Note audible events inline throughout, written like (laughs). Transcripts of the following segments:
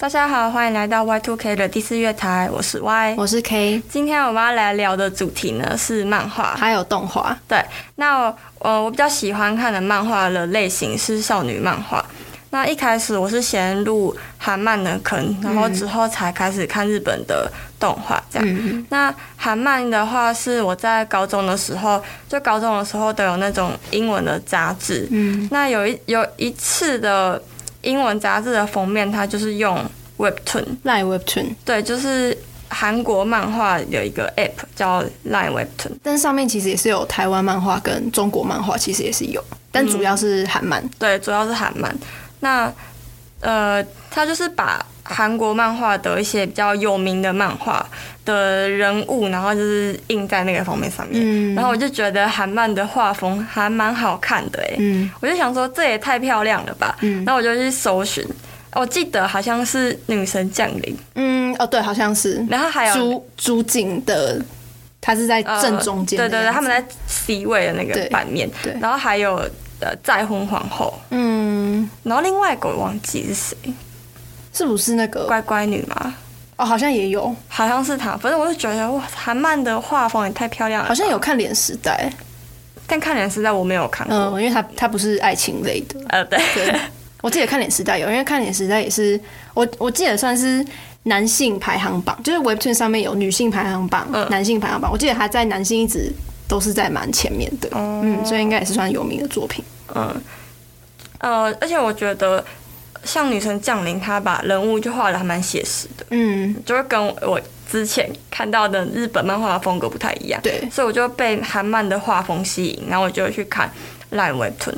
大家好，欢迎来到 Y Two K 的第四月台，我是 Y，我是 K。今天我们要来聊的主题呢是漫画，还有动画。对，那我呃我比较喜欢看的漫画的类型是少女漫画。那一开始我是先入韩漫的坑，然后之后才开始看日本的动画这样。嗯、那韩漫的话是我在高中的时候，就高中的时候都有那种英文的杂志。嗯，那有一有一次的。英文杂志的封面，它就是用 Webtoon，Line Webtoon，对，就是韩国漫画有一个 App 叫 Line Webtoon，但上面其实也是有台湾漫画跟中国漫画，其实也是有，但主要是韩漫，嗯，对，主要是韩漫。那呃，它就是把韩国漫画的一些比较有名的漫画的人物，然后就是印在那个封面上面。然后我就觉得韩漫的画风还蛮好看的哎。嗯，我就想说这也太漂亮了吧。嗯，然后我就去搜寻，我记得好像是女神降临。嗯，哦对，好像是。然后还有朱朱景的，他是在正中间。对对对，他们在 C 位的那个版面。对。然后还有呃再婚皇后。嗯。然后另外一个我忘记是谁。是不是那个乖乖女吗？哦，好像也有，好像是她。反正我就觉得哇，韩漫的画风也太漂亮了。好像有看《脸时代》，但看《脸时代》我没有看过，嗯，因为它它不是爱情类的。呃，对，对。我记得看《脸时代》有，因为看《脸时代》也是我我记得算是男性排行榜，就是 Webtoon 上面有女性排行榜、嗯、男性排行榜。我记得他在男性一直都是在蛮前面的，嗯，嗯，所以应该也是算有名的作品。嗯，呃，而且我觉得。像女神降临，她把人物就画的还蛮写实的，嗯，就是跟我之前看到的日本漫画的风格不太一样，对，所以我就被韩漫的画风吸引，然后我就去看 Line Webtoon，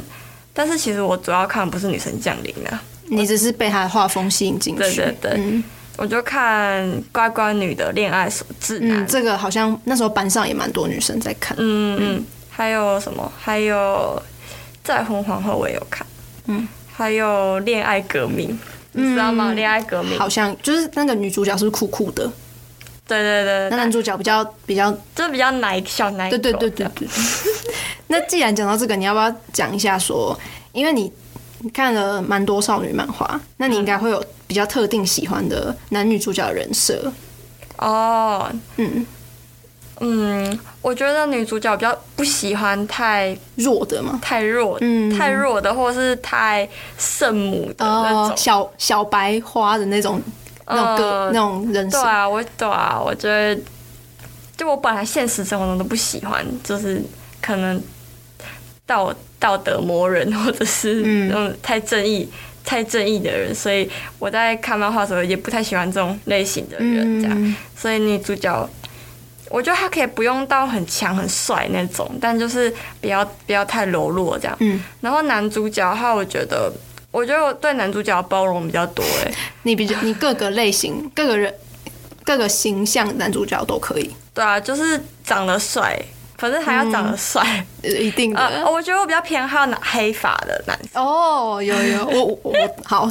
但是其实我主要看的不是女神降临啊，你只是被她的画风吸引进去，对对对，嗯、我就看乖乖女的恋爱手指南，嗯，这个好像那时候班上也蛮多女生在看，嗯嗯，还有什么？还有再婚皇后我也有看，嗯。还有恋爱革命，你知道吗？恋、嗯、爱革命好像就是那个女主角是酷酷的？对对对，那男主角比较比较就是比较奶小奶狗。对对对对对。(laughs) 那既然讲到这个，你要不要讲一下说？因为你看了蛮多少女漫画，那你应该会有比较特定喜欢的男女主角的人设哦。嗯。嗯，我觉得女主角比较不喜欢太弱的嘛，太弱，嗯，太弱的，或是太圣母的那种，呃、小小白花的那种，那种个、呃、那种人设。对啊，我对啊，我觉得，就我本来现实生活中都不喜欢，就是可能道道德魔人，或者是那种太正义、嗯、太正义的人，所以我在看漫画的时候也不太喜欢这种类型的人，这样，嗯、所以女主角。我觉得他可以不用到很强很帅那种，但就是不要不要太柔弱这样。嗯。然后男主角的话，我觉得，我觉得我对男主角包容比较多哎。你比较，你各个类型、(laughs) 各个人、各个形象男主角都可以。对啊，就是长得帅。反正还要长得帅，嗯，(laughs) 一定的，呃。我觉得我比较偏好拿黑发的男生。哦，有有，我我 (laughs) 好，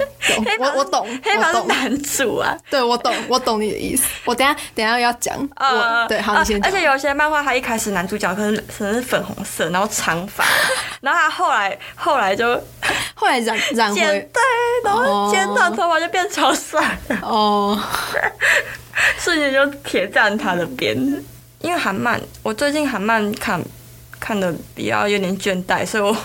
我我懂，黑发是男主啊。对，我懂，我懂你的意思。我等下等下要讲。呃，对，好，你先讲。而且有些漫画，他一开始男主角可能可能是粉红色，然后长发，(laughs) 然后他后来后来就后来染染回对，然后剪短头发就变超帅哦，瞬间就铁站他的边。因为韩漫，我最近韩漫看看的比较有点倦怠，所以我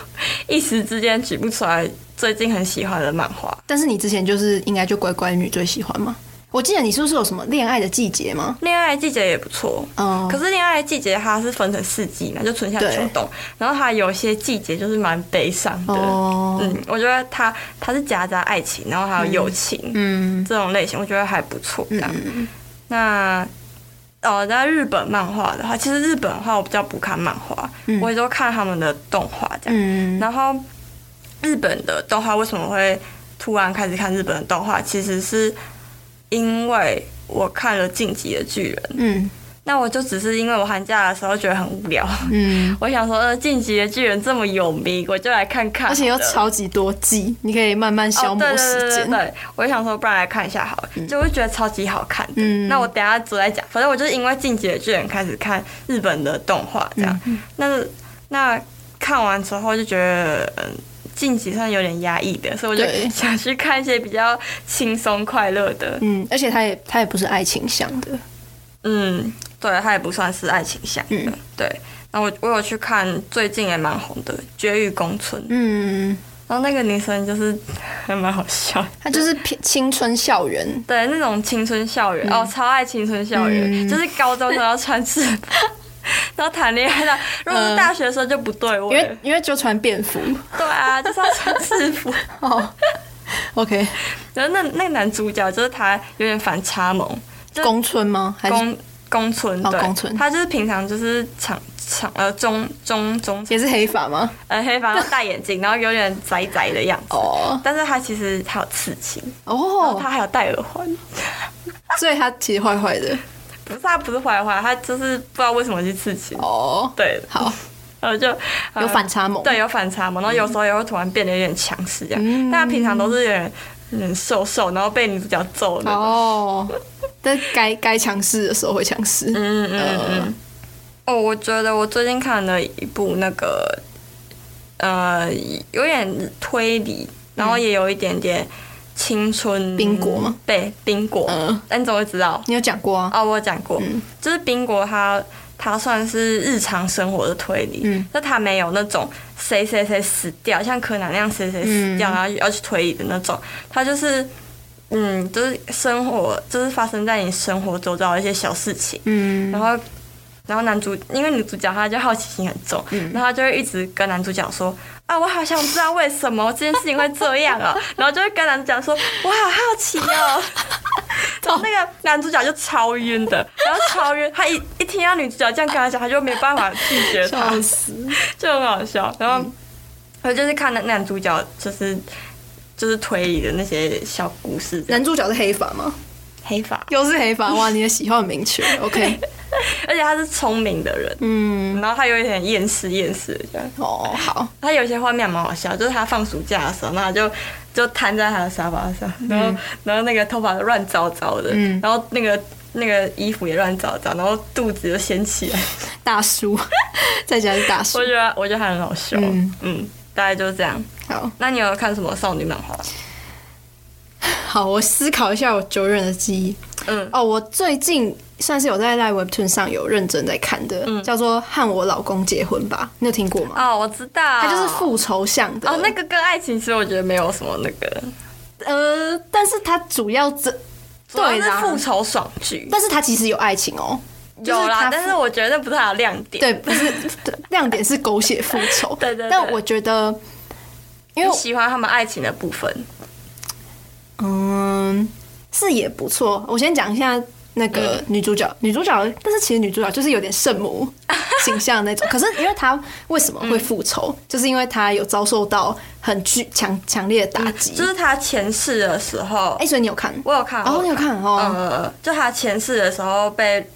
一时之间举不出来最近很喜欢的漫画。但是你之前就是应该就乖乖女最喜欢吗？我记得你是不是有什么恋爱的季节吗？恋爱的季节也不错，嗯。可是恋爱的季节它是分成四季嘛，就春夏秋冬，然后它有些季节就是蛮悲伤的。哦，嗯，我觉得它它是夹杂爱情，然后还有友情，嗯，这种类型我觉得还不错。这样，嗯、那。哦，在日本漫画的话，其实日本的话我比较不看漫画，嗯、我也都看他们的动画这样。嗯、然后日本的动画为什么会突然开始看日本的动画？其实是因为我看了《进击的巨人》。嗯。那我就只是因为我寒假的时候觉得很无聊，嗯，(laughs) 我想说，呃，进击的巨人这么有名，(laughs) 我就来看看，而且又超级多季，你可以慢慢消磨时间。对，对，对，我就想说，不然来看一下好了，嗯、就会觉得超级好看。嗯，那我等下走来讲，反正我就是因为进击的巨人开始看日本的动画，这样。嗯、那那看完之后就觉得，嗯，近几算有点压抑的，所以我就 (laughs) 想去看一些比较轻松快乐的。嗯，而且他也他也不是爱情向的。嗯，对，他也不算是爱情向的。嗯、对，然后我我有去看最近也蛮红的《绝育公村》。嗯。然后那个女生就是还蛮好笑，她就是偏青春校园，对那种青春校园、嗯、哦，超爱青春校园，嗯、就是高中都要穿制服，(laughs) 然后谈恋爱的。如果是大学生就不对因为因为就穿便服。对啊，就是要穿制服。(laughs) 哦，OK。(laughs) 然后那那个男主角就是他有点反差萌，宫村吗？还是宫宫村？对。他就是平常就是长。长呃中中中也是黑发吗？呃黑发，戴眼镜，然后有点宅宅的样子。哦，但是他其实他有刺青哦，他还有戴耳环，所以他其实坏坏的。不是他不是坏坏，他就是不知道为什么去刺青。哦，对，好，然后就有反差萌，对，有反差萌，然后有时候也会突然变得有点强势这样。但他平常都是有点有点瘦瘦，然后被女主角揍了。哦，但该该强势的时候会强势。嗯嗯嗯。哦，我觉得我最近看了一部那个，呃，有点推理，然后也有一点点青春。冰果吗？对，冰果。嗯。那你怎么会知道？你有讲过啊？哦，我有讲过。嗯。就是冰果，它它算是日常生活的推理。嗯。就它没有那种谁谁谁死掉，像柯南那样谁谁死掉，然后要去推理的那种。他就是，嗯，就是生活，就是发生在你生活周遭的一些小事情。嗯。然后。然后男主，因为女主角她就好奇心很重，嗯、然后她就会一直跟男主角说：“啊，我好想知道为什么这件事情会这样啊。(laughs) ”然后就会跟男主角说：“我好好奇哦。(laughs) ”然后那个男主角就超晕的，然后超晕，他一一听到女主角这样跟他讲，他就没办法拒绝他，(laughs) 就很好笑。然后我就是看那男主角就是就是推理的那些小故事。男主角是黑发吗？黑发又是黑发哇！你的喜好很明确，OK。(laughs) 而且他是聪明的人，嗯，然后他有一点厌世厌世的这样。哦，好。他有一些画面蛮好笑，就是他放暑假的时候，然后就就瘫在他的沙发上，然后、嗯、然后那个头发乱糟糟的，嗯，然后那个那个衣服也乱糟糟，然后肚子就掀起来。(laughs) 大叔，(laughs) 在家是大叔。我觉得我觉得他很好笑，嗯嗯，大概就是这样。好，那你有看什么少女漫画？(sighs) 好，我思考一下我久远的记忆。嗯，哦，我最近算是有在 LINE WEBTOON 上有认真在看的，嗯、叫做《和我老公结婚吧》，你有听过吗？哦，我知道，它就是复仇向的。哦，那个跟爱情其实我觉得没有什么那个，呃，但是它主要这对是复仇爽剧，但是它其实有爱情哦，有啦，但是我觉得那不是它的亮点，对，不是 (laughs) 亮点是狗血复仇，(laughs) 对，对对，但我觉得因为我喜欢他们爱情的部分。嗯，是也不错。我先讲一下那个女主角，嗯、女主角，但是其实女主角就是有点圣母 (laughs) 形象那种。可是因为她为什么会复仇，嗯、就是因为她有遭受到很巨强强烈的打击，就是她前世的时候。哎、欸，所以你有看？我有看。哦，你有看哦。呃，就她前世的时候被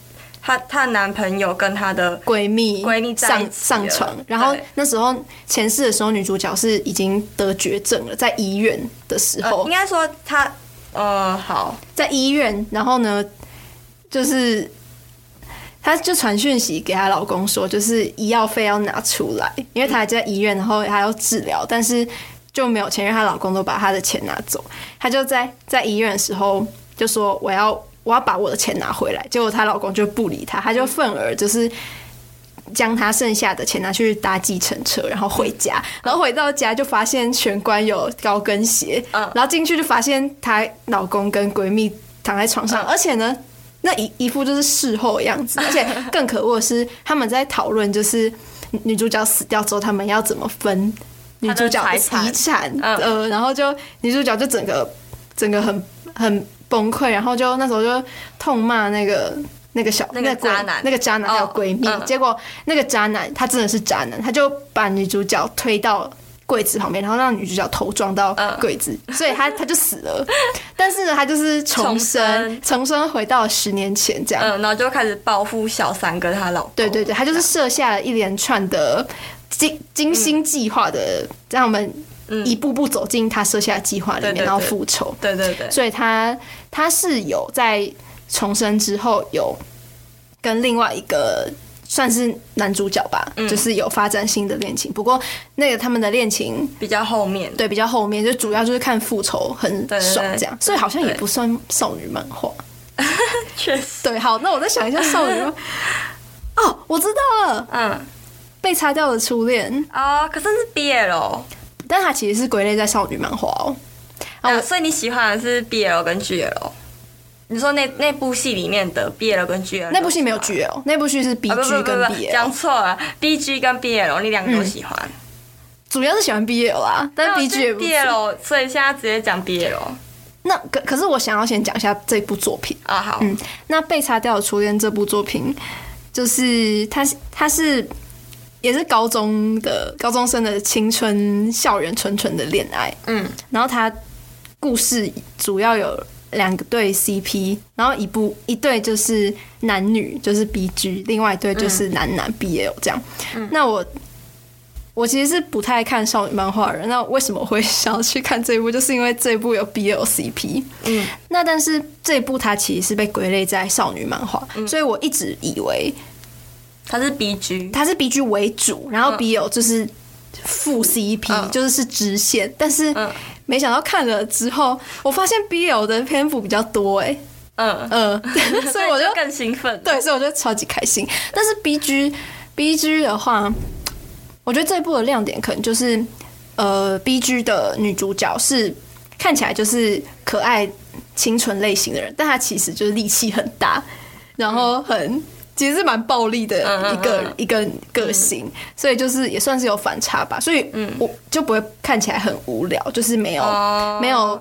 她她男朋友跟她的闺蜜闺蜜上上床，然后那时候前世的时候，女主角是已经得绝症了，在医院。的时候，应该说她，呃，好，在医院，然后呢，就是，她就传讯息给她老公说，就是医药费要拿出来，因为她还在医院，然后还要治疗，但是就没有钱，因为她老公都把她的钱拿走，她就在在医院的时候就说我要我要把我的钱拿回来，结果她老公就不理她，她就愤而就是。将她剩下的钱拿去搭计程车，然后回家，然后回到家就发现玄关有高跟鞋，然后进去就发现她老公跟闺蜜躺在床上，而且呢，那一一副就是事后的样子，(laughs) 而且更可恶的是他们在讨论，就是女主角死掉之后他们要怎么分女主角的遗产，呃，然后就女主角就整个整个很很崩溃，然后就那时候就痛骂那个。那个小那个渣男，那个渣男还有闺蜜，结果那个渣男他真的是渣男，他就把女主角推到柜子旁边，然后让女主角头撞到柜子，所以他他就死了。(laughs) 但是呢，他就是重生，重生回到十年前这样，嗯，然后就开始报复小三跟他老公。对对对，他就是设下了一连串的精精心计划的，让我们一步步走进他设下的计划里面，然后复仇。对对对，所以他他是有在。重生之后有跟另外一个算是男主角吧，嗯、就是有发展新的恋情。不过那个他们的恋情比较后面，对，比较后面，就主要就是看复仇很爽这样，所以好像也不算少女漫画。(laughs) 确实，对，好，那我再想一下少女。(laughs) 哦，我知道了，嗯，被擦掉的初恋啊、哦，可是是 BL，但它其实是归类在少女漫画哦。啊，所以你喜欢的是 BL 跟 GL？你说那那部戏里面的 BL 跟 GL？那部戏没有 GL，那部戏是 BG 跟 BL。讲错了，BG 跟 BL，你两个都喜欢？嗯、主要是喜欢 BL 啊，但是 BG 也不 BL，所以现在直接讲 BL。那可可是我想要先讲一下这部作品啊，好，嗯，那被擦掉的初恋这部作品，就是它它是也是高中的高中生的青春校园纯纯的恋爱，嗯，然后它故事主要有两个对 CP，然后一部一对就是男女就是 BG，另外一对就是男男 BL 这样，嗯，那我。我其实是不太看少女漫画的人，那为什么会想要去看这一部？就是因为这一部有 BLCP。嗯，那但是这一部它其实是被归类在少女漫画，嗯，所以我一直以为它是 BG，它是 BG 为主，然后 BL 就是副 CP，嗯，就是是支线。但是没想到看了之后，我发现 BL 的篇幅比较多，哎，嗯嗯，(laughs) 所以我就更兴奋，对，所以我就超级开心。但是 BG BG 的话。我觉得这一部的亮点可能就是，呃，B G 的女主角是看起来就是可爱、清纯类型的人，但她其实就是力气很大，然后很其实是蛮暴力的一个一个个性，所以就是也算是有反差吧。所以我就不会看起来很无聊，就是没有没有，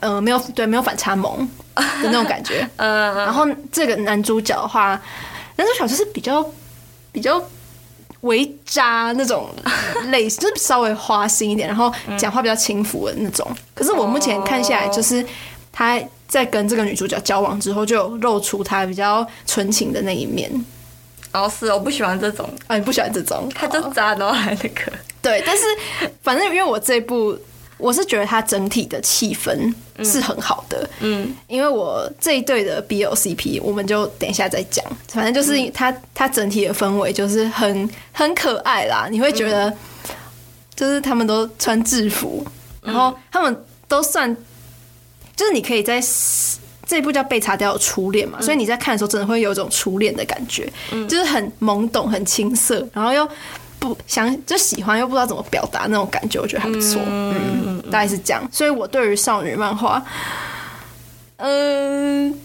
呃，没有对没有反差萌的那种感觉。(laughs) 然后这个男主角的话，男主角就是比较比较。微渣那种 (laughs) 类型，就是稍微花心一点，然后讲话比较轻浮的那种。可是我目前看下来，就是他在跟这个女主角交往之后，就露出他比较纯情的那一面。哦，是，我不喜欢这种。啊，你不喜欢这种？他就渣，然后还那个。对，但是反正因为我这部。我是觉得它整体的气氛是很好的，嗯，因为我这一对的 B O C P，我们就等一下再讲。反正就是它它整体的氛围就是很很可爱啦，你会觉得就是他们都穿制服，然后他们都算，就是你可以在这一部叫被擦掉的初恋嘛，所以你在看的时候真的会有一种初恋的感觉，就是很懵懂、很青涩，然后又。不想就喜欢又不知道怎么表达那种感觉，我觉得还不错。嗯，大概是这样。所以我对于少女漫画，嗯，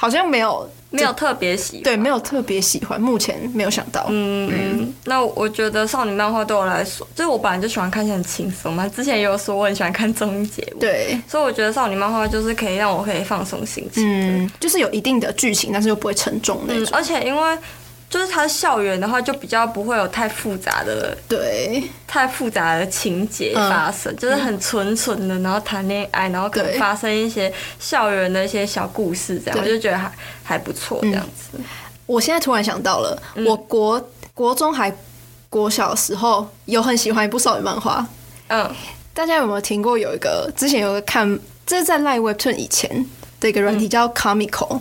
好像没有没有特别喜欢，对，没有特别喜欢。目前没有想到。嗯嗯。那我觉得少女漫画对我来说，就是我本来就喜欢看一些很轻松嘛。之前也有说我很喜欢看综艺节目，对。所以我觉得少女漫画就是可以让我可以放松心情，嗯，就是有一定的剧情，但是又不会沉重那种。而且因为。就是他的校园的话，就比较不会有太复杂的，对，太复杂的情节发生，嗯、就是很纯纯的，然后谈恋爱，然后可能发生一些校园的一些小故事，这样我就觉得还还不错，这样子、嗯。我现在突然想到了，嗯、我国国中还国小的时候有很喜欢一部少女漫画，嗯，大家有没有听过？有一个之前有个看，这是在 LINE WEBTOON 以前的一个软体叫 Comico。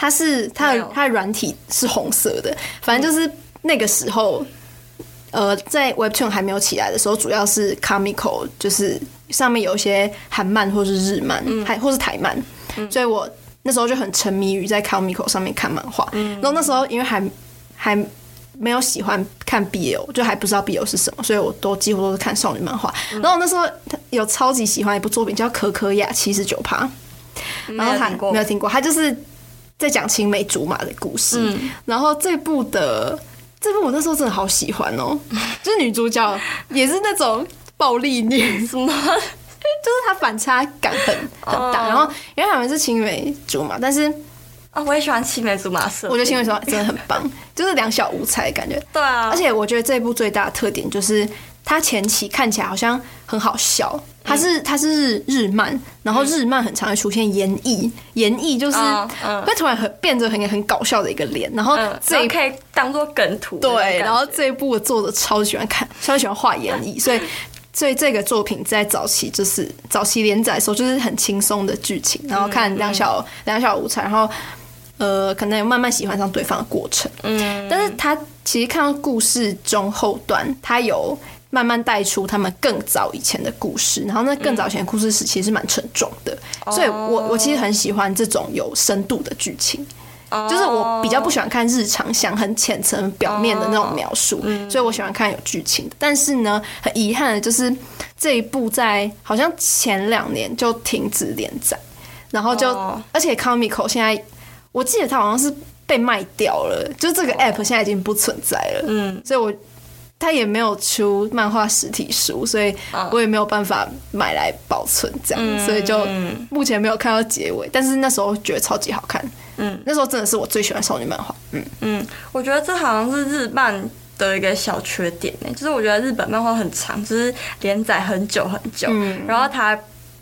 它是它的它的软体是红色的，反正就是那个时候，呃，在 Webtoon 还没有起来的时候，主要是 Comical，就是上面有一些韩漫或是日漫，还或是台漫，所以我那时候就很沉迷于在 Comical 上面看漫画。然后那时候因为还还没有喜欢看 BL，就还不知道 BL 是什么，所以我都几乎都是看少女漫画。然后那时候有超级喜欢一部作品叫《可可亚七十九趴》，然后他没有听过，他就是。在讲青梅竹马的故事，嗯、然后这部的这部我那时候真的好喜欢哦，(laughs) 就是女主角也是那种暴力女，什么，(laughs) 就是她反差感很很大。哦、然后因为他们是青梅竹马，但是啊、哦，我也喜欢青梅竹马色，我觉得青梅竹马真的很棒，就是两小无猜感觉。对啊，而且我觉得这部最大的特点就是。它前期看起来好像很好笑，它是它是日日漫，然后日漫很常会出现演绎，演绎就是会突然很变得很很搞笑的一个脸，然后这可以当做梗图。对，然后这一部的作者超喜欢看，超喜欢画演绎，所以所以这个作品在早期就是早期连载的时候就是很轻松的剧情，然后看两小两小无猜，然后呃，可能有慢慢喜欢上对方的过程。嗯，但是他其实看到故事中后段，他有慢慢带出他们更早以前的故事，然后那更早以前的故事是其实是蛮沉重的，嗯、所以我我其实很喜欢这种有深度的剧情。就是我比较不喜欢看日常像很浅层表面的那种描述，所以我喜欢看有剧情的。但是呢，很遗憾的就是这一部在好像前两年就停止连载，然后就而且 Comico 现在我记得它好像是被卖掉了，就这个 App 现在已经不存在了。嗯，所以我它也没有出漫画实体书，所以我也没有办法买来保存这样，所以就目前没有看到结尾。但是那时候觉得超级好看。嗯，那时候真的是我最喜欢少女漫画。嗯嗯，我觉得这好像是日漫的一个小缺点呢，就是我觉得日本漫画很长，就是连载很久很久，嗯、然后它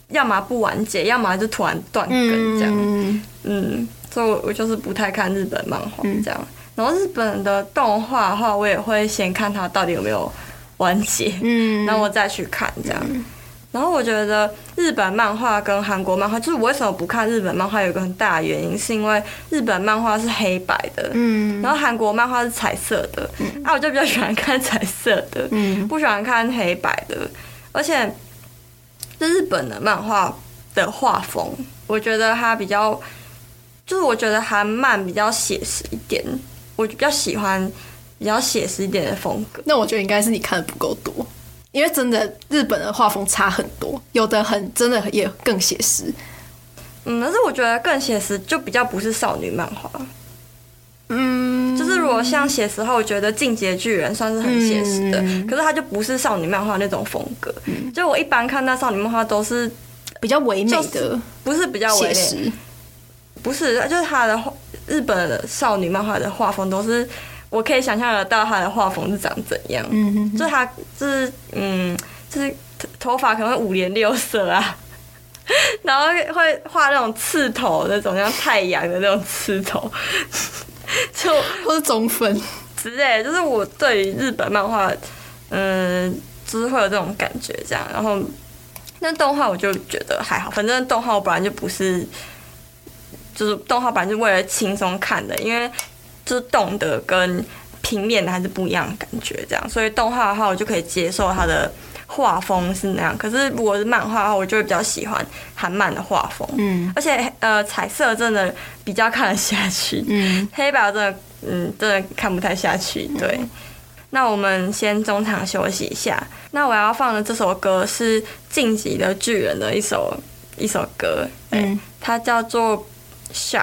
要么不完结，要么就突然断更这样。嗯，嗯，所以我我就是不太看日本漫画这样。嗯、然后日本的动画的话，我也会先看它到底有没有完结，嗯，然后我再去看这样。嗯。然后我觉得日本漫画跟韩国漫画，就是我为什么不看日本漫画，有一个很大的原因，是因为日本漫画是黑白的，嗯，然后韩国漫画是彩色的，嗯，啊，我就比较喜欢看彩色的，嗯，不喜欢看黑白的，而且，就日本的漫画的画风，我觉得它比较，就是我觉得韩漫比较写实一点，我比较喜欢比较写实一点的风格。那我觉得应该是你看的不够多。因为真的日本的画风差很多，有的很真的也更写实。嗯，但是我觉得更写实就比较不是少女漫画。嗯，就是如果像写实的话，我觉得《进击的巨人》算是很写实的，嗯、可是它就不是少女漫画那种风格。嗯、就我一般看到少女漫画都是比较唯美的，不是比较唯美，不是，就是它的日本的少女漫画的画风都是。我可以想象得到她的画风是长怎样，嗯哼哼，就她就是嗯，就是头发可能会五颜六色啊，(laughs) 然后会画那种刺头那种像太阳的那种刺头，(laughs) 就或是中分之类。就是我对于日本漫画，嗯，就是会有这种感觉这样。然后那动画我就觉得还好，反正动画我本来就不是，就是动画版是为了轻松看的，因为。就是动的跟平面的还是不一样的感觉，这样，所以动画的话，我就可以接受它的画风是那样。可是如果是漫画的话，我就会比较喜欢韩漫的画风，嗯，而且呃，彩色真的比较看得下去，嗯，黑白真的，嗯，真的看不太下去。对，嗯、那我们先中场休息一下。那我要放的这首歌是《晋级的巨人》的一首一首歌，嗯，它叫做《Shock》。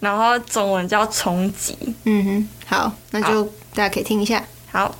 然后中文叫冲击，嗯哼，好，那就大家可以听一下，好。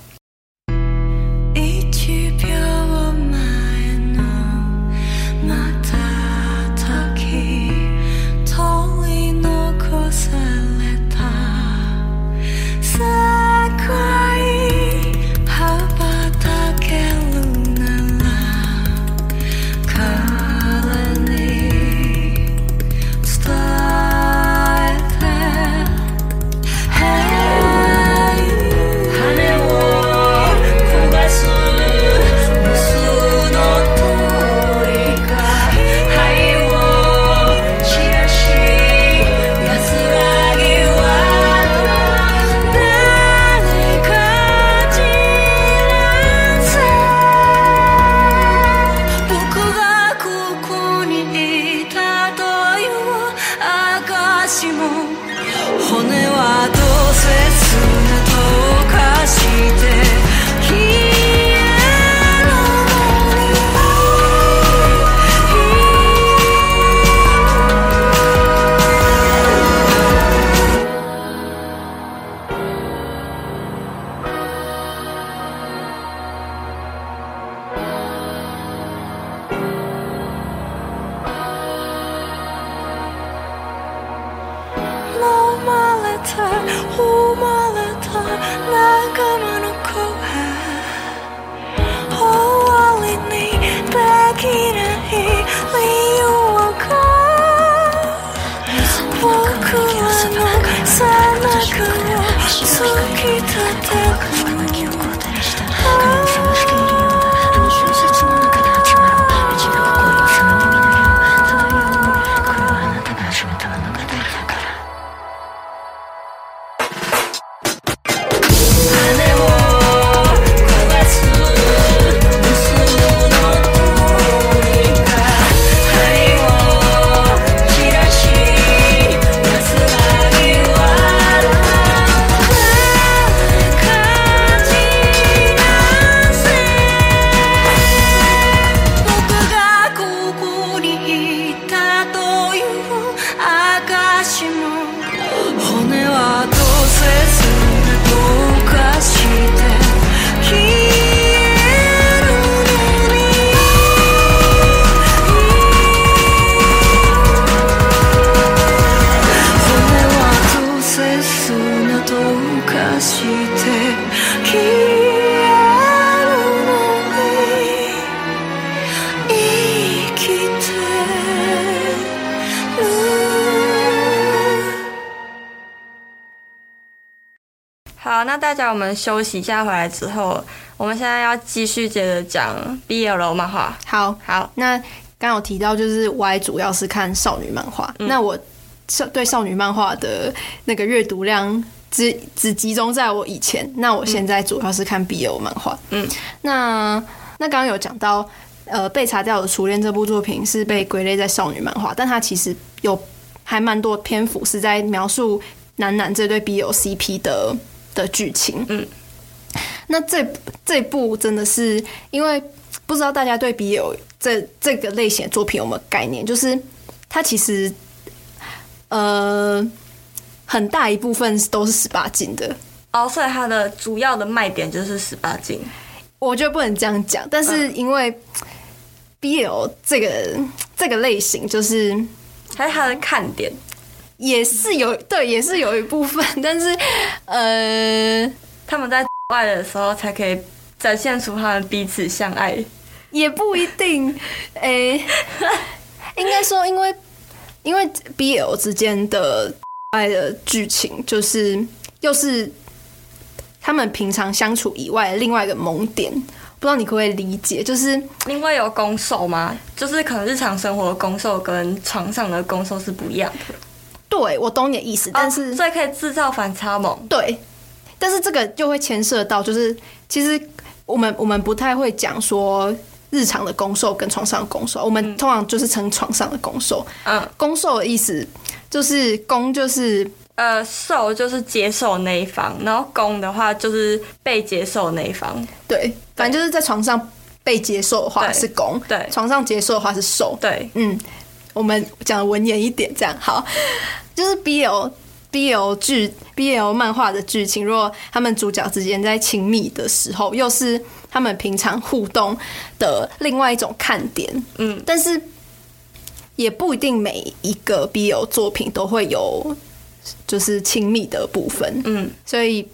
好，那大家我们休息一下，回来之后，我们现在要继续接着讲 BL 漫画。好，好，那刚有提到就是 Y 主要是看少女漫画，嗯、那我少对少女漫画的那个阅读量只只集中在我以前，那我现在主要是看 BL 漫画。嗯，那那刚刚有讲到，呃，被查掉的初恋这部作品是被归类在少女漫画，但它其实有还蛮多篇幅是在描述男男这对 BL CP 的的剧情。嗯，那这这部真的是因为不知道大家对 BL 这这个类型的作品有没有概念？就是它其实呃很大一部分都是十八禁的哦，所以它的主要的卖点就是十八禁。我觉得不能这样讲，但是因为 BL 这个这个类型就是还是它的看点。也是有对，也是有一部分，但是呃，他们在外的时候才可以展现出他们彼此相爱，也不一定。哎、欸，应该说，因为因为 BL 之间的爱的剧情，就是又是他们平常相处以外的另外一个萌点，不知道你可不可以理解？就是因为有攻受吗？就是可能日常生活的攻受跟床上的攻受是不一样的。对，我懂你的意思，但是、哦、所以可以制造反差萌。对，但是这个就会牵涉到，就是其实我们我们不太会讲说日常的攻受跟床上的攻受，我们通常就是称床上的攻受。嗯，攻受的意思就是攻就是呃受就是接受那一方，然后攻的话就是被接受那一方。对，反正就是在床上被接受的话是攻，对，床上接受的话是受。对，嗯。我们讲的文言一点，这样好，就是 BL BL 剧 BL 漫画的剧情，如果他们主角之间在亲密的时候，又是他们平常互动的另外一种看点，嗯，但是也不一定每一个 BL 作品都会有就是亲密的部分，嗯，所以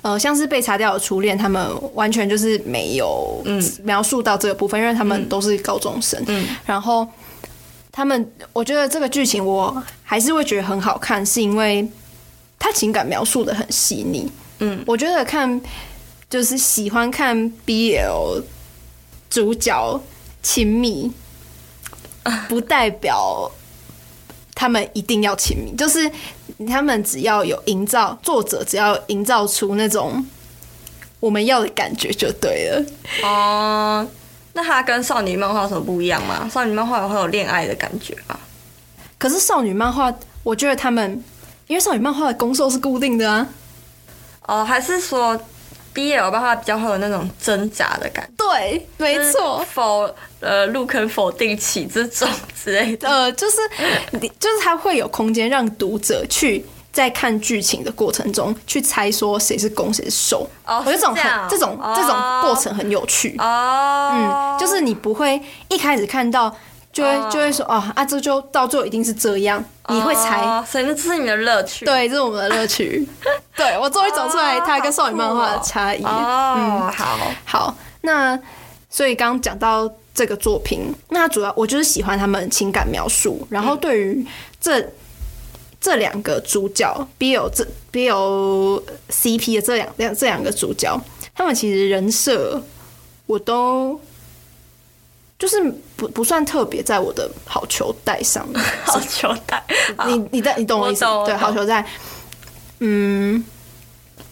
呃，像是被查掉的初恋，他们完全就是没有描述到这个部分，因为他们都是高中生，嗯，然后。他们，我觉得这个剧情我还是会觉得很好看，是因为他情感描述的很细腻。嗯，我觉得看就是喜欢看 BL 主角亲密，(laughs) 不代表他们一定要亲密，就是他们只要有营造，作者只要营造出那种我们要的感觉就对了。哦。那它跟少女漫画有什么不一样吗？少女漫画也会有恋爱的感觉吗。可是少女漫画，我觉得他们因为少女漫画的攻受是固定的啊。哦，还是说 BL 漫画比较会有那种挣扎的感觉？对，没错。否，呃，入坑否定起这种之类的。呃，就是你，就是它会有空间让读者去。在看剧情的过程中，去猜说谁是攻谁是受，我觉得这种很这种这种过程很有趣。哦，嗯，就是你不会一开始看到就会就会说哦啊，这就到最后一定是这样，你会猜，所以这是你的乐趣。对，这是我们的乐趣。(laughs) 对，我终于找出来它跟少女漫画的差异。哦，好，好，那所以刚刚讲到这个作品，那主要我就是喜欢他们情感描述，然后对于这。这两个主角 BL 这 BL CP 的这两两这两个主角，他们其实人设我都就是不不算特别在我的好球带上面。(laughs) 好球带，你你在你懂我意思？对，好球带。嗯，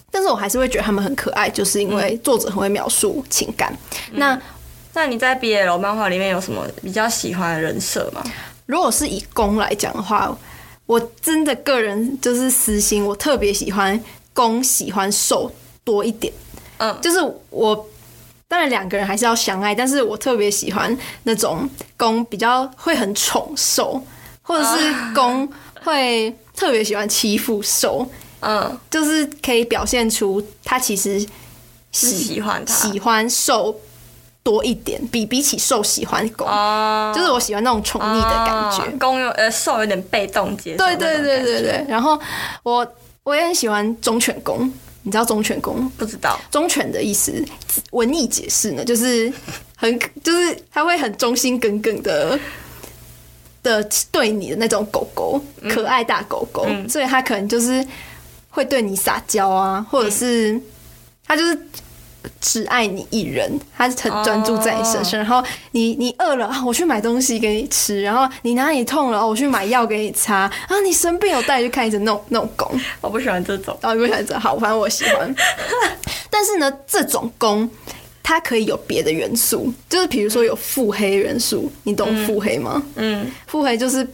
但是我还是会觉得他们很可爱，就是因为作者很会描述情感。嗯、那那你在 BL 漫画里面有什么比较喜欢的人设吗？如果是以攻来讲的话。我真的个人就是私心，我特别喜欢攻喜欢受多一点。嗯，就是我当然两个人还是要相爱，但是我特别喜欢那种攻比较会很宠受，或者是攻会特别喜欢欺负受。嗯，就是可以表现出他其实喜欢他喜欢受。多一点，比比起受喜欢狗，uh, 就是我喜欢那种宠溺的感觉。攻有呃受有点被动接受。对对对对对。然后我我也很喜欢忠犬公，你知道忠犬公？不知道。忠犬的意思，文艺解释呢，就是很就是它会很忠心耿耿的的对你的那种狗狗，可爱大狗狗，嗯、所以它可能就是会对你撒娇啊，或者是它就是。只爱你一人，他很专注在你身上。Oh. 然后你你饿了啊，我去买东西给你吃。然后你哪里痛了，我去买药给你擦。然后你生病，我带你去看医生。那种那种攻，我不喜欢这种。哦，你不喜欢这种？好，反正我喜欢。(laughs) 但是呢，这种攻它可以有别的元素，就是比如说有腹黑元素。你懂腹黑吗？嗯，腹黑就是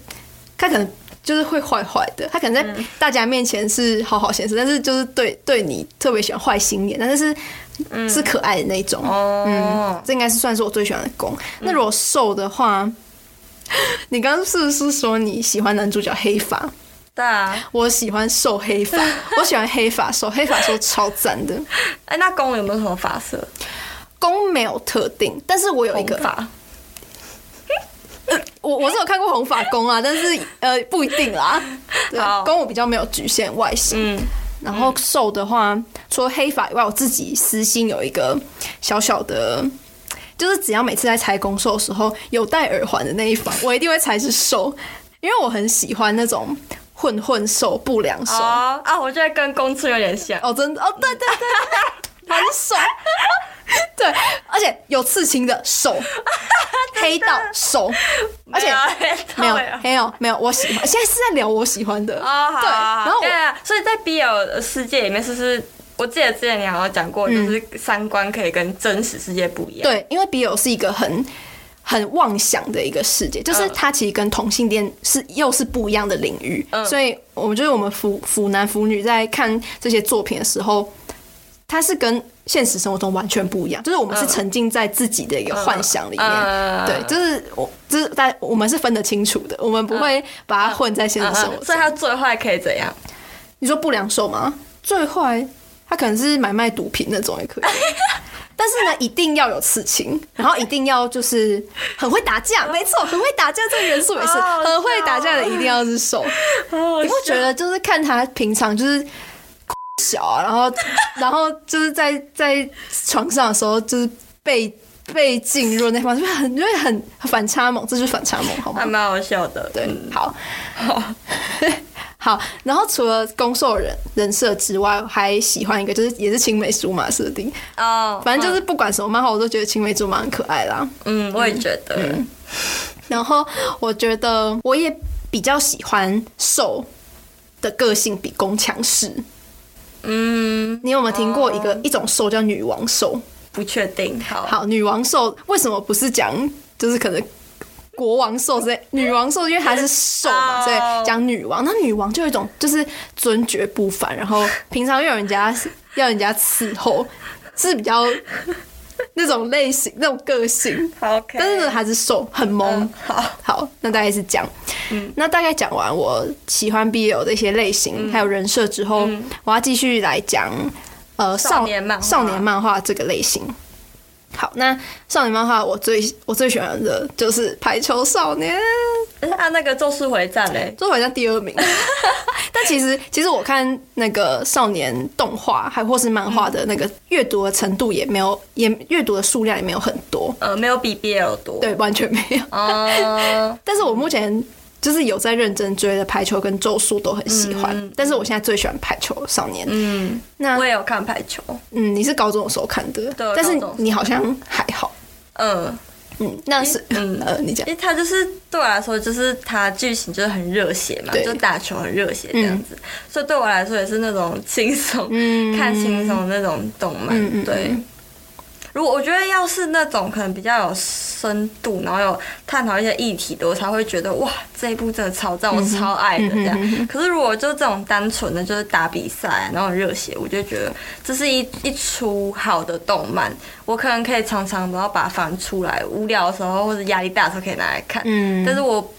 他可能就是会坏坏的。他可能在大家面前是好好先生，但是就是对对你特别喜欢坏心眼，但是。是是可爱的那种，嗯，这应该是算是我最喜欢的攻。那如果瘦的话，(laughs) 你刚刚是不是说你喜欢男主角黑发？对啊，我喜欢瘦黑发，(laughs) 我喜欢黑发瘦，黑发瘦超赞的。哎，那攻有没有什么发色？攻没有特定，但是我有一个发。我我是有看过红发公啊，但是呃不一定啦。(laughs) 对，公我比较没有局限外形。然后瘦的话，嗯、除了黑发以外，我自己私心有一个小小的，就是只要每次在猜攻受的时候有戴耳环的那一方，我一定会猜是瘦，因为我很喜欢那种混混瘦、不良瘦啊、哦！我觉得跟攻受有点像哦，真的哦，对对对对，(laughs) 很爽。(laughs) 对，而且有刺青的手，(laughs) 黑道手，而且没有没有没有，我喜欢。现在是在聊我喜欢的哦，对，然后对啊，所以在 BL 的世界里面，是不是？我记得之前你好像讲过，就是三观可以跟真实世界不一样。对，因为 BL 是一个很很妄想的一个世界，就是它其实跟同性恋是又是不一样的领域。所以我们觉得我们腐腐男腐女在看这些作品的时候，它是跟现实生活中完全不一样，就是我们是沉浸在自己的一个幻想里面，嗯。嗯、对，就是我，就是但我们是分得清楚的，我们不会把它混在现实生活所以他最坏可以怎样？你说不良受吗？最坏他可能是买卖毒品那种也可以，(laughs) 但是呢，一定要有刺青，然后一定要就是很会打架，没错，很会打架这个元素也是很会打架的，一定要是受。你会觉得就是看他平常就是。小啊，然后，然后就是在在床上的时候，就是被被进入那方，就很因为很反差萌，这就是反差萌，好吗？还蛮好笑的，对，好，好，好。然后除了攻受人人设之外，还喜欢一个，就是也是青梅竹马设定哦。反正就是不管什么漫画，我都觉得青梅竹马很可爱啦。嗯，我也觉得。嗯，然后我觉得我也比较喜欢受的个性比攻强势。嗯，你有没有听过一个、哦、一种兽叫女王兽？不确定。好，好，女王兽为什么不是讲就是可能国王兽之类？女王兽因为它是兽嘛，所以讲女王。那女王就有一种就是尊爵不凡，然后平常又有人家要人家伺候，是比较。那种类型，那种个性，好，Okay. 但是呢，还是瘦很萌。嗯、好，好，那大概是讲，嗯，那大概讲完我喜欢 BL 的一些类型，嗯、还有人设之后，嗯、我要继续来讲，呃，少年漫少年漫画这个类型。好，那少年漫画我最我最喜欢的就是《排球少年》，按那个《咒术回战》嘞，《咒术回战》第二名。(laughs) 但其实，其实我看那个少年动画，还或是漫画的那个阅读的程度也没有，也阅读的数量也没有很多，呃，没有比 BL 多，对，完全没有。哦，(laughs) 但是我目前。就是有在认真追的排球跟咒术都很喜欢，嗯、但是我现在最喜欢排球少年。嗯，那我也有看排球。嗯，你是高中的时候看的，对，但是你好像还好。嗯嗯，那是嗯呃，你讲，因为他就是对我来说，就是他剧情就是很热血嘛，就打球很热血这样子，嗯、所以对我来说也是那种轻松、嗯、看轻松那种动漫。对。如果我觉得要是那种可能比较有深度，然后有探讨一些议题的，我才会觉得哇，这一部真的超赞，我超爱的这样。可是如果就这种单纯的，就是打比赛，然后很热血，我就觉得这是一一出好的动漫，我可能可以常常都要把它翻出来，无聊的时候或者压力大的时候可以拿来看。嗯，但是我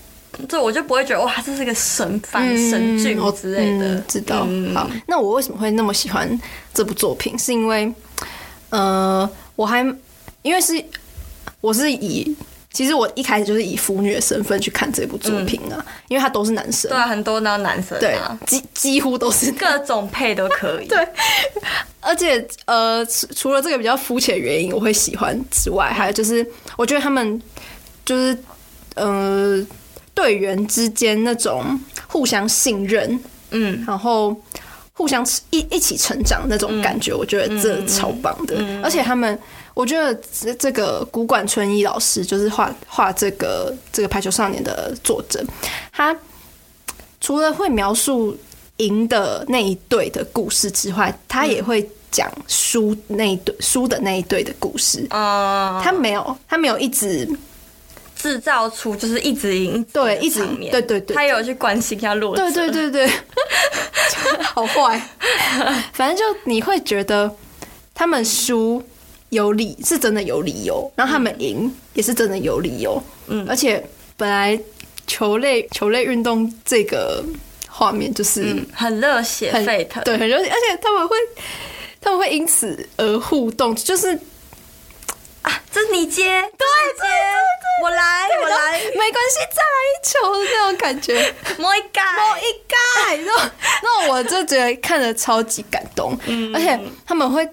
这我就不会觉得哇，这是一个神番神剧之类的。知道。好，那我为什么会那么喜欢这部作品？是因为呃。我还因为是我是以其实我一开始就是以腐女的身份去看这部作品啊，嗯、因为他都是男生，对啊，很多都是男生，对，几几乎都是各种配都可以，(laughs) 对，而且呃，除了这个比较肤浅的原因我会喜欢之外，还有就是我觉得他们就是呃队员之间那种互相信任，嗯，然后。互相一一起成长那种感觉，我觉得这超棒的。而且他们，我觉得这这个古管春一老师就是画画这个这个排球少年的作者，他除了会描述赢的那一队的故事之外，他也会讲输那一队输的那一队的故事。啊，他没有，他没有一直。制造出就是一直赢，对，一直赢，对对对，他有去关心一下弱者，对对对对，(laughs) 好坏，(laughs) 反正就你会觉得他们输有理，是真的有理由，然后他们赢也是真的有理由，嗯，而且本来球类球类运动这个画面就是、嗯、很热血沸腾，对，很热血，而且他们会他们会因此而互动，就是。啊，这是你接，对，接，我来，我来，没关系，再来一球的那种感觉，(laughs) 摸一盖，摸一盖，(laughs) 然后，那我就觉得看着超级感动，嗯，而且他们会，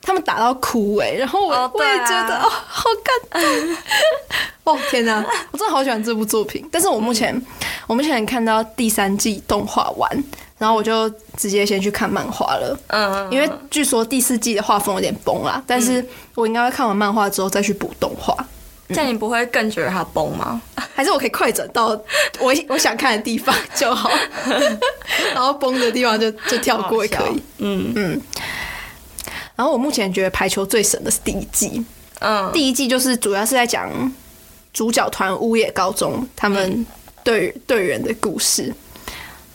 他们打到哭哎，然后我、哦、我也觉得哦，好感动，(laughs) 哦天哪，我真的好喜欢这部作品，但是我目前，嗯、我目前看到第三季动画完。然后我就直接先去看漫画了，嗯，因为据说第四季的画风有点崩啦，但是我应该会看完漫画之后再去补动画，这样你不会更觉得它崩吗？(laughs) 还是我可以快转到我我想看的地方就好，(laughs) 然后崩的地方就就跳过也可以，嗯。嗯。然后我目前觉得排球最神的是第一季，嗯，第一季就是主要是在讲主角团乌野高中他们队队员的故事。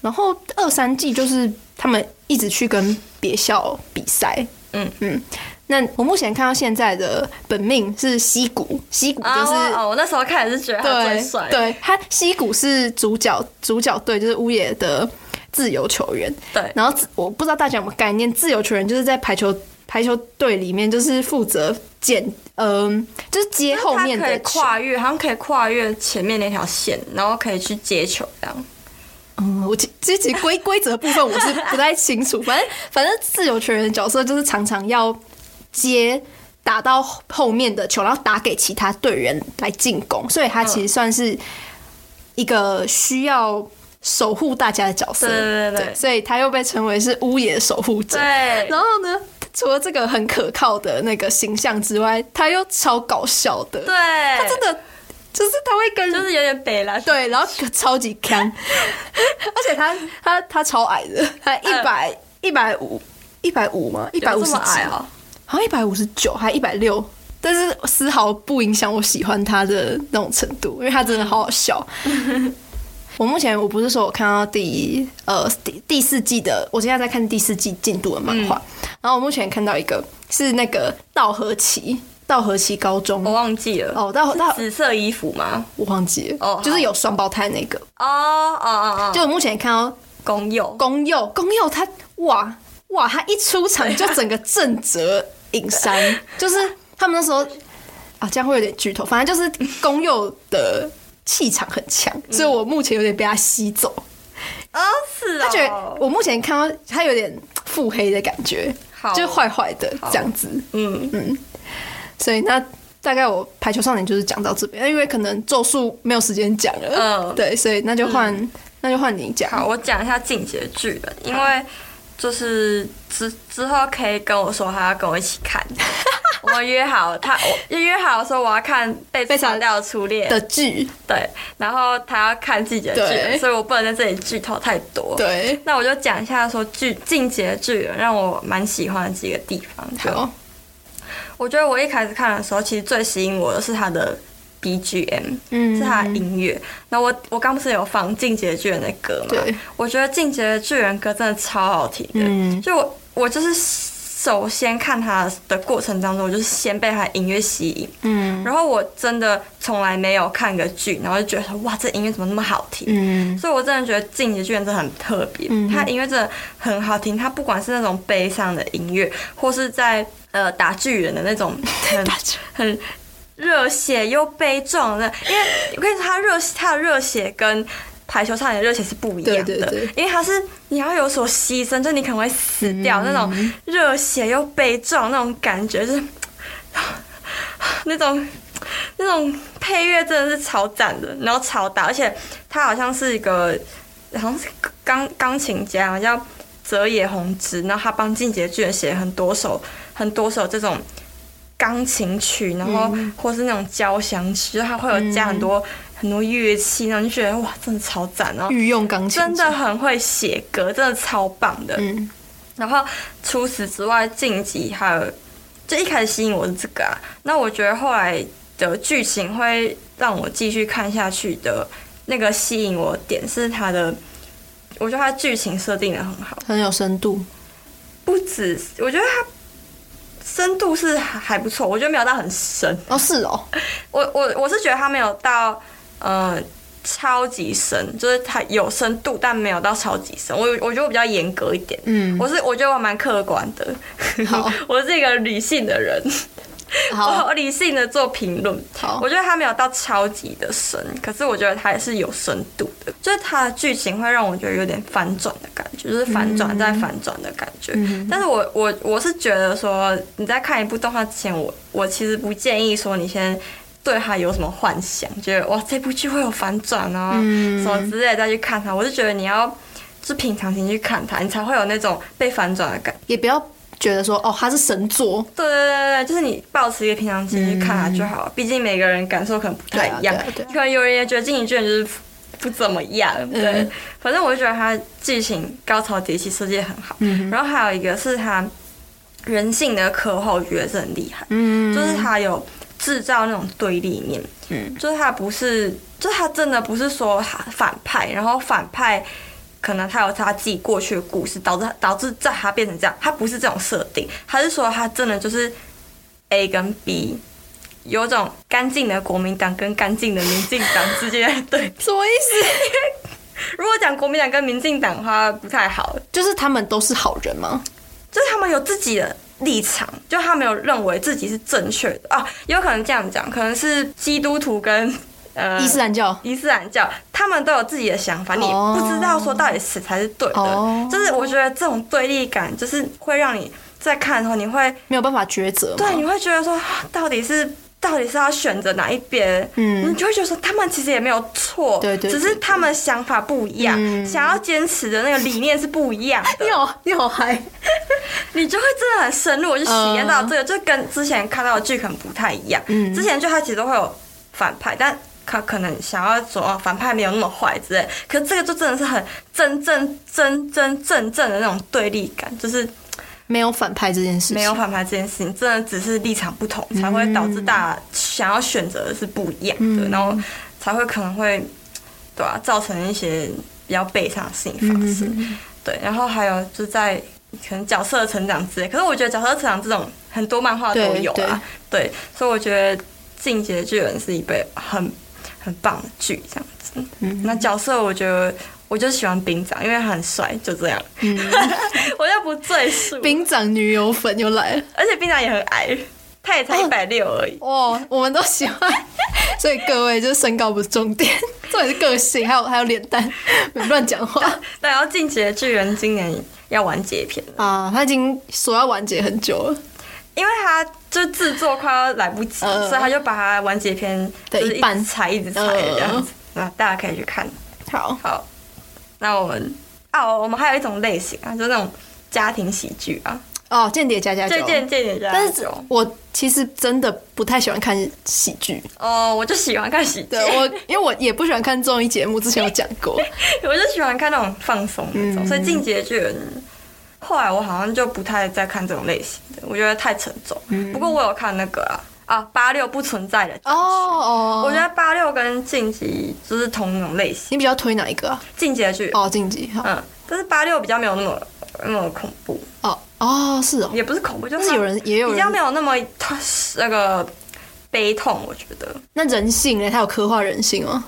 然后二三季就是他们一直去跟别校比赛，嗯嗯。那我目前看到现在的本命是西谷，西谷就是哦，哦，我那时候看也是觉得他最帅，对，他西谷是主角，主角队就是乌野的自由球员，对。然后我不知道大家有没有概念，自由球员就是在排球排球队里面就是负责捡，嗯，就是接后面的可以跨越，好像可以跨越前面那条线，然后可以去接球这样。嗯，我其其实规规则部分我是不太清楚，反正反正自由球员的角色就是常常要接打到后面的球，然后打给其他队员来进攻，所以他其实算是一个需要守护大家的角色。对对对，对，所以他又被称为是屋野守护者。对，然后呢，除了这个很可靠的那个形象之外，他又超搞笑的。对，他真的。就是他会跟，就是有点北啦，对，然后超级强，(laughs) 而且他他他超矮的，他一百一百五一百五吗？一百五十矮啊？好像一百五十九还一百六，但是丝毫不影响我喜欢他的那种程度，因为他真的好好笑。(laughs) 我目前我不是说我看到第呃第第四季的，我现在在看第四季进度的漫画，嗯、然后我目前看到一个是那个稻荷崎。稻荷崎高中，我忘记了。哦，到到紫色衣服吗？我忘记了。哦，就是有双胞胎那个。哦哦哦哦。就我目前看到公佑，公佑，公佑，他哇哇，他一出场就整个震慑影山，(laughs) 就是他们那时候啊，这样会有点剧透。反正就是公佑的气场很强，所以我目前有点被他吸走。哦，是啊。他觉得我目前看到他有点腹黑的感觉，就坏坏的这样子。嗯嗯。所以那大概我排球少年就是讲到这边，因为可能咒术没有时间讲了。嗯，对，所以那就换、嗯、那就换你讲。好，我讲一下进击的巨人，因为就是之之后可以跟我说他要跟我一起看，我们约好他我约好说我要看被被删掉的初恋的剧，对，然后他要看进击的剧，所以我不能在这里剧透太多。对，那我就讲一下说剧进击的巨人让我蛮喜欢的几个地方。好。我觉得我一开始看的时候，其实最吸引我的是他的 BGM，嗯，是他的音乐。那我我刚不是有放《进击的巨人》的歌嘛？对，我觉得《进击的巨人》歌真的超好听的。嗯，就我我就是首先看他的过程当中，我就是先被他的音乐吸引。嗯，然后我真的从来没有看个剧，然后就觉得哇，这音乐怎么那么好听？嗯，所以我真的觉得《进击的巨人》真的很特别。嗯，他音乐真的很好听，他不管是那种悲伤的音乐，或是在。呃，打巨人的那种 (laughs) 很很热血又悲壮的，因为我跟你说，他热他的热血跟排球少年的热血是不一样的，对对对，因为它是你要有所牺牲，就你可能会死掉，嗯、那种热血又悲壮那种感觉，就是 (sighs) 那种那种配乐真的是超赞的，然后超大，而且他好像是一个好像是钢钢琴家，叫。泽野弘之，然后他帮进击的巨人写了很多首很多首这种钢琴曲，然后或是那种交响曲，就他会有加很多、嗯、很多乐器，然后就觉得哇，真的超赞哦！御用钢琴真的很会写歌，真的超棒的。嗯、然后除此之外，晋级还有就一开始吸引我是这个啊，那我觉得后来的剧情会让我继续看下去的那个吸引我的点是它的。我觉得它剧情设定的很好，很有深度。不止，我觉得它深度是还不错。我觉得没有到很深哦，是哦。(laughs) 我我我是觉得它没有到呃超级深，就是它有深度，但没有到超级深。我我觉得我比较严格一点。嗯，我是我觉得我蛮客观的。好，(laughs) 我是一个理性的人。好，我理性的做评论。好，我觉得它没有到超级的深，可是我觉得它也是有深度的。就是它的剧情会让我觉得有点反转的感觉，就是反转再反转的感觉。嗯、但是我我我是觉得说，你在看一部动画之前，我我其实不建议说你先对他有什么幻想，觉得哇这部剧会有反转啊、嗯、什么之类再去看它。我就觉得你要是平常心去看它，你才会有那种被反转的感觉。也不要。觉得说哦，他是神作，对对对对，就是你保持一个平常心去看他就好了。毕、嗯、竟每个人感受可能不太一样，可能有人也觉得《进击巨人》就是不怎么样。对，嗯、反正我就觉得他剧情高潮迭起，设计很好。嗯。然后还有一个是他人性的刻画，我觉得是很厉害。嗯。就是他有制造那种对立面。嗯。就是他不是，就是他真的不是说反派，然后反派。可能他有他自己过去的故事，导致他导致在他变成这样。他不是这种设定，他是说他真的就是 A 跟 B，有种干净的国民党跟干净的民进党之间的对。什么意思？(laughs) 如果讲国民党跟民进党的话不太好，就是他们都是好人吗？就是他们有自己的立场，就他没有认为自己是正确的啊，有可能这样讲，可能是基督徒跟。呃，伊斯兰教，伊斯兰教，他们都有自己的想法，你不知道说到底谁才是对的。Oh. 就是我觉得这种对立感，就是会让你在看的时候，你会没有办法抉择。对，你会觉得说，到底是到底是要选择哪一边？嗯，你就会觉得说，他们其实也没有错，对对，只是他们想法不一样，嗯、想要坚持的那个理念是不一样的。(laughs) 你好，你好嗨，(laughs) 你就会真的很深入，我就体验到这个，uh. 就跟之前看到的剧可能不太一样。嗯，之前就他其实都会有反派，但他可能想要说反派没有那么坏之类，可是这个就真的是很真正真真正正的那种对立感，就是没有反派这件事情，没有反派这件事情，真的只是立场不同，才会导致大家想要选择的是不一样的，嗯、然后才会可能会对啊，造成一些比较悲伤的事情发生。嗯、对，然后还有就在可能角色的成长之类，可是我觉得角色成长这种很多漫画都有啊，对，对，所以我觉得《进击的巨人》是一部很。很棒的剧，这样子。嗯，那角色我觉得，我就喜欢兵长，因为他很帅，就这样。嗯，(laughs) 我就不赘述。(laughs) 兵长女友粉又来了，而且兵长也很矮，他也才一百六而已。哦，我们都喜欢，(laughs) 所以各位就是身高不是重点，重点是个性，还有还有脸蛋，别乱讲话。对，然后进击的巨人今年要完结篇啊，他已经说要完结很久了。因为他就制作快要来不及，呃、所以他就把它完结篇就是一直裁一直裁这样子，那、呃、大家可以去看。好，好，那我们哦，我们还有一种类型啊，就是那种家庭喜剧啊。哦，间谍加加酒，间间谍加加酒。但是我其实真的不太喜欢看喜剧。哦，我就喜欢看喜剧。我因为我也不喜欢看综艺节目，之前有讲过，(laughs) 我就喜欢看那种放松那种，嗯、所以进击的巨人。后来我好像就不太再看这种类型的，我觉得太沉重。不过我有看那个啊啊八六不存在的哦哦，我觉得八六跟晋级就是同那种类型。你比较推哪一个啊？进击的剧哦，进击嗯，但是八六比较没有那么那么恐怖哦哦是哦，也不是恐怖，就是有人也有人比较没有那么他那个悲痛，我觉得。那人性呢？他有刻画人性吗？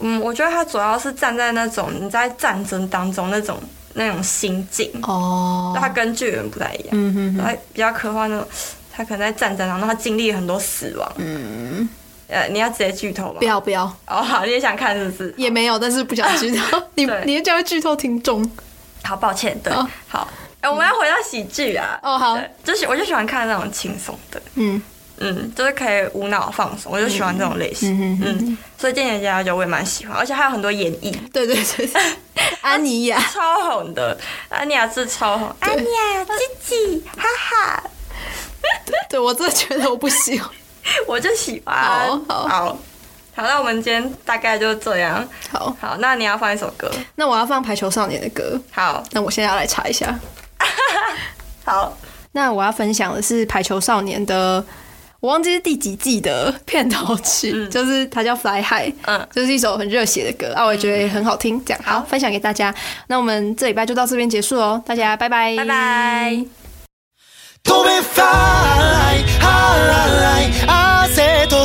嗯，我觉得他主要是站在那种你在战争当中那种。那种心境哦，他跟巨人不太一样，嗯哼，他比较刻画那种，他可能在战争当中，他经历了很多死亡，嗯，呃，你要直接剧透吗？不要不要，哦好，你也想看是不是？也没有，但是不想剧透，(laughs) 你你就会剧透听众，好抱歉，对，好，哎，我们要回到喜剧啊，哦好，就是我就喜欢看那种轻松的，嗯。嗯，就是可以无脑放松，我就喜欢这种类型。嗯嗯，所以《间谍家家酒》我也蛮喜欢，而且还有很多演绎。对对对，(laughs) 安妮亚。超红的，安妮亚是超红，安妮亚自己哈哈。对，我真的觉得我不喜欢，(laughs) 我就喜欢。好好。好，那我们今天大概就这样。好好，那你要放一首歌？那我要放《排球少年》的歌。好，那我现在要来查一下。(laughs) 好，那我要分享的是《排球少年》的。我忘记是第几季的片头曲，嗯、就是它叫《Fly High》，嗯，就是一首很热血的歌啊，我也觉得也很好听。这样好，分享给大家。那我们这礼拜就到这边结束喽，大家拜拜，拜拜。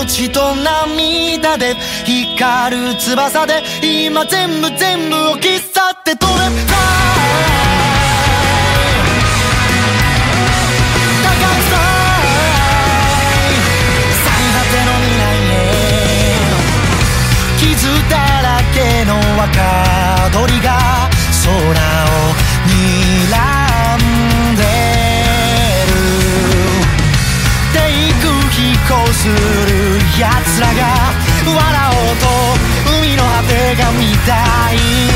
血と涙で光る翼で今全部全部を喫去って取れた傷だらけの鳥が空をらが笑おうと海の果てが見たい。